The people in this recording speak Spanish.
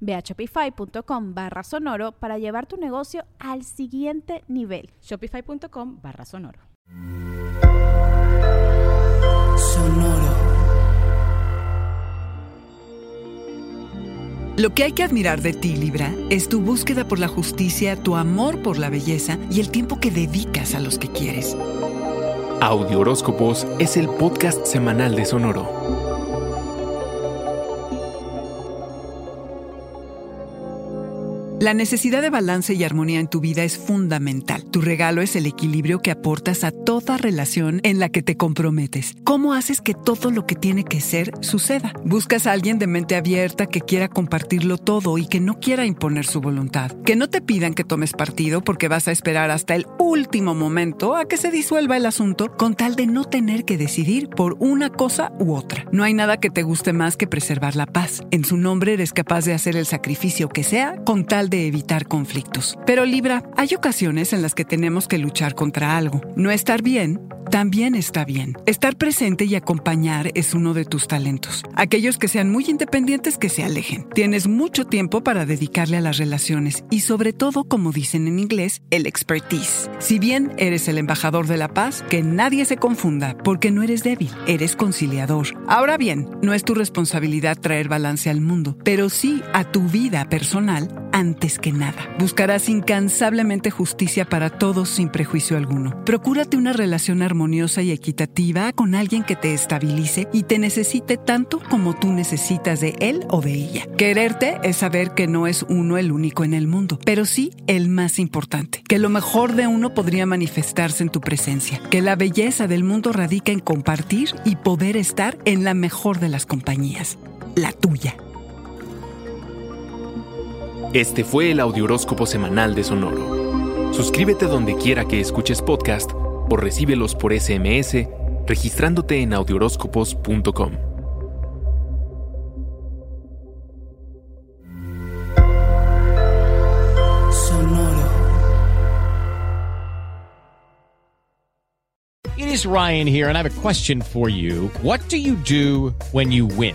Ve a shopify.com barra sonoro para llevar tu negocio al siguiente nivel. Shopify.com barra sonoro. Sonoro. Lo que hay que admirar de ti, Libra, es tu búsqueda por la justicia, tu amor por la belleza y el tiempo que dedicas a los que quieres. Audio Horóscopos es el podcast semanal de Sonoro. La necesidad de balance y armonía en tu vida es fundamental. Tu regalo es el equilibrio que aportas a toda relación en la que te comprometes. ¿Cómo haces que todo lo que tiene que ser suceda? Buscas a alguien de mente abierta que quiera compartirlo todo y que no quiera imponer su voluntad. Que no te pidan que tomes partido porque vas a esperar hasta el último momento a que se disuelva el asunto con tal de no tener que decidir por una cosa u otra. No hay nada que te guste más que preservar la paz. En su nombre eres capaz de hacer el sacrificio que sea con tal de evitar conflictos. Pero Libra, hay ocasiones en las que tenemos que luchar contra algo. No estar bien también está bien. Estar presente y acompañar es uno de tus talentos. Aquellos que sean muy independientes que se alejen. Tienes mucho tiempo para dedicarle a las relaciones y sobre todo, como dicen en inglés, el expertise. Si bien eres el embajador de la paz, que nadie se confunda, porque no eres débil, eres conciliador. Ahora bien, no es tu responsabilidad traer balance al mundo, pero sí a tu vida personal antes que nada. Buscarás incansablemente justicia para todos sin prejuicio alguno. Procúrate una relación armoniosa y equitativa con alguien que te estabilice y te necesite tanto como tú necesitas de él o de ella. Quererte es saber que no es uno el único en el mundo, pero sí el más importante, que lo mejor de uno podría manifestarse en tu presencia, que la belleza del mundo radica en compartir y poder estar en la mejor de las compañías, la tuya. Este fue el Audioróscopo Semanal de Sonoro. Suscríbete donde quiera que escuches podcast o recíbelos por SMS registrándote en audioróscopos.com. Sonoro. It is Ryan here, and I have a question for you. What do you do when you win?